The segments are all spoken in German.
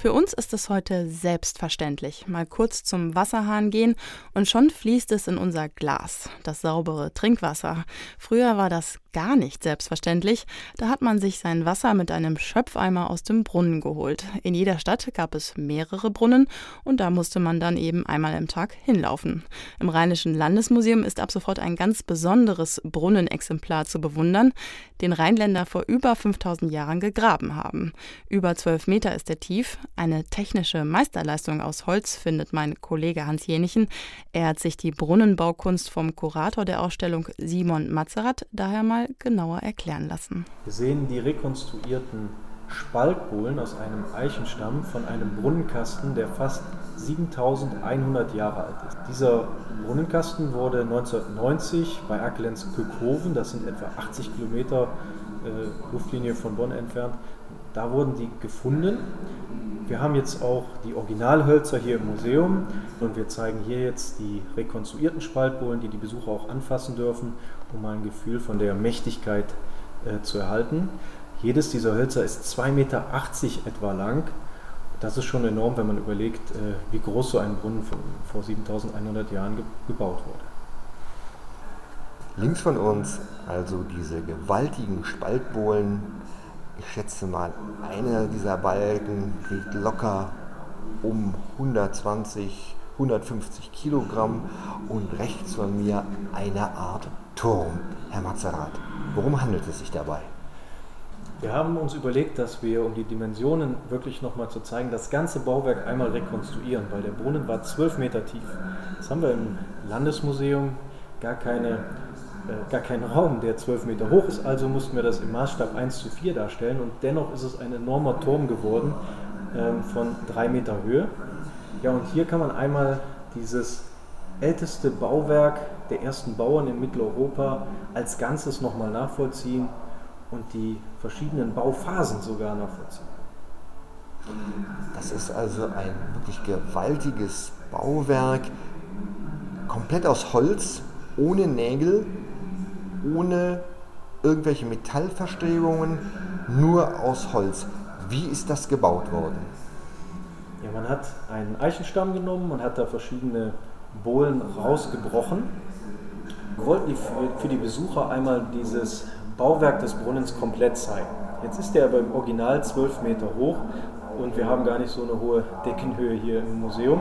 Für uns ist es heute selbstverständlich. Mal kurz zum Wasserhahn gehen und schon fließt es in unser Glas, das saubere Trinkwasser. Früher war das gar nicht selbstverständlich. Da hat man sich sein Wasser mit einem Schöpfeimer aus dem Brunnen geholt. In jeder Stadt gab es mehrere Brunnen und da musste man dann eben einmal im Tag hinlaufen. Im Rheinischen Landesmuseum ist ab sofort ein ganz besonderes Brunnenexemplar zu bewundern, den Rheinländer vor über 5000 Jahren gegraben haben. Über 12 Meter ist er tief. Eine technische Meisterleistung aus Holz findet mein Kollege Hans Jenichen. Er hat sich die Brunnenbaukunst vom Kurator der Ausstellung Simon Mazerat daher mal genauer erklären lassen. Wir sehen die rekonstruierten Spaltbohlen aus einem Eichenstamm von einem Brunnenkasten, der fast 7100 Jahre alt ist. Dieser Brunnenkasten wurde 1990 bei Erkelenz Kökhoven, das sind etwa 80 Kilometer äh, Luftlinie von Bonn entfernt, da wurden die gefunden. Wir haben jetzt auch die Originalhölzer hier im Museum und wir zeigen hier jetzt die rekonstruierten Spaltbohlen, die die Besucher auch anfassen dürfen, um mal ein Gefühl von der Mächtigkeit äh, zu erhalten. Jedes dieser Hölzer ist 2,80 Meter etwa lang. Das ist schon enorm, wenn man überlegt, äh, wie groß so ein Brunnen von, vor 7100 Jahren ge gebaut wurde. Links von uns also diese gewaltigen Spaltbohlen. Ich schätze mal, einer dieser Balken wiegt locker um 120, 150 Kilogramm und rechts von mir eine Art Turm. Herr Mazerat, worum handelt es sich dabei? Wir haben uns überlegt, dass wir, um die Dimensionen wirklich nochmal zu zeigen, das ganze Bauwerk einmal rekonstruieren, weil der Brunnen war 12 Meter tief. Das haben wir im Landesmuseum gar, keine, äh, gar keinen Raum, der 12 Meter hoch ist, also mussten wir das im Maßstab 1 zu 4 darstellen und dennoch ist es ein enormer Turm geworden äh, von 3 Meter Höhe. Ja, und hier kann man einmal dieses älteste Bauwerk der ersten Bauern in Mitteleuropa als Ganzes nochmal nachvollziehen und die verschiedenen Bauphasen sogar nachvollziehen. Das ist also ein wirklich gewaltiges Bauwerk, komplett aus Holz, ohne Nägel, ohne irgendwelche Metallverstrebungen, nur aus Holz. Wie ist das gebaut worden? Ja, man hat einen Eichenstamm genommen, man hat da verschiedene Bohlen rausgebrochen. Wir wollten für die Besucher einmal dieses Bauwerk des Brunnens komplett zeigen. Jetzt ist der aber im Original 12 Meter hoch und wir haben gar nicht so eine hohe Deckenhöhe hier im Museum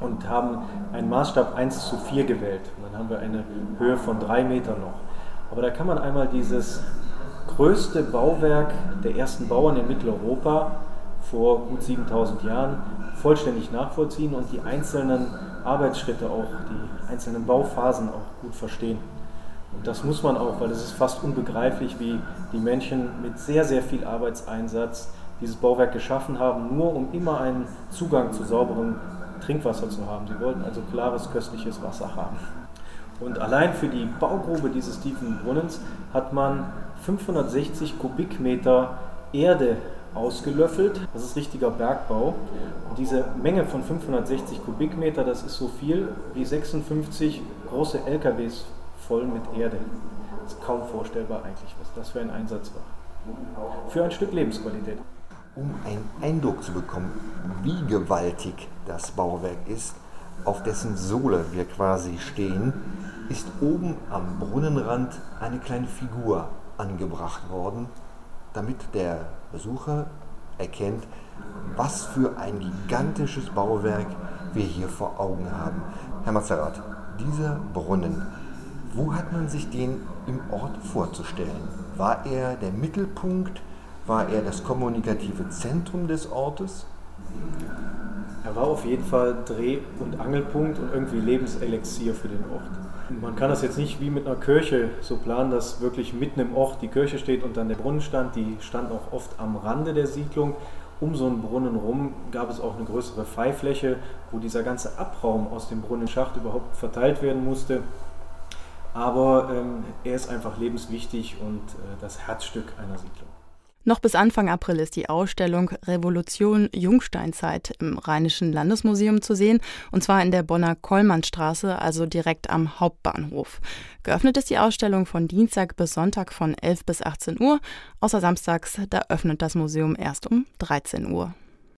und haben einen Maßstab 1 zu 4 gewählt. Und dann haben wir eine Höhe von 3 Metern noch. Aber da kann man einmal dieses größte Bauwerk der ersten Bauern in Mitteleuropa vor gut 7000 Jahren vollständig nachvollziehen und die einzelnen Arbeitsschritte auch, die einzelnen Bauphasen auch gut verstehen. Und das muss man auch, weil es ist fast unbegreiflich, wie die Menschen mit sehr, sehr viel Arbeitseinsatz dieses Bauwerk geschaffen haben, nur um immer einen Zugang zu sauberem Trinkwasser zu haben. Sie wollten also klares, köstliches Wasser haben. Und allein für die Baugrube dieses tiefen Brunnens hat man 560 Kubikmeter Erde ausgelöffelt. Das ist richtiger Bergbau. Und diese Menge von 560 Kubikmeter, das ist so viel wie 56 große LKWs voll mit Erde. Das ist kaum vorstellbar eigentlich, was das für ein Einsatz war. Für ein Stück Lebensqualität. Um einen Eindruck zu bekommen, wie gewaltig das Bauwerk ist, auf dessen Sohle wir quasi stehen, ist oben am Brunnenrand eine kleine Figur angebracht worden, damit der Besucher erkennt, was für ein gigantisches Bauwerk wir hier vor Augen haben. Herr Mazerat, dieser Brunnen, wo hat man sich den im Ort vorzustellen? War er der Mittelpunkt? War er das kommunikative Zentrum des Ortes? Er war auf jeden Fall Dreh- und Angelpunkt und irgendwie Lebenselixier für den Ort. Man kann das jetzt nicht wie mit einer Kirche so planen, dass wirklich mitten im Ort die Kirche steht und dann der Brunnen stand. Die stand auch oft am Rande der Siedlung. Um so einen Brunnen rum gab es auch eine größere Freifläche, wo dieser ganze Abraum aus dem Brunnenschacht überhaupt verteilt werden musste. Aber ähm, er ist einfach lebenswichtig und äh, das Herzstück einer Siedlung. Noch bis Anfang April ist die Ausstellung Revolution Jungsteinzeit im Rheinischen Landesmuseum zu sehen, und zwar in der Bonner Kollmannstraße, also direkt am Hauptbahnhof. Geöffnet ist die Ausstellung von Dienstag bis Sonntag von 11 bis 18 Uhr, außer samstags, da öffnet das Museum erst um 13 Uhr.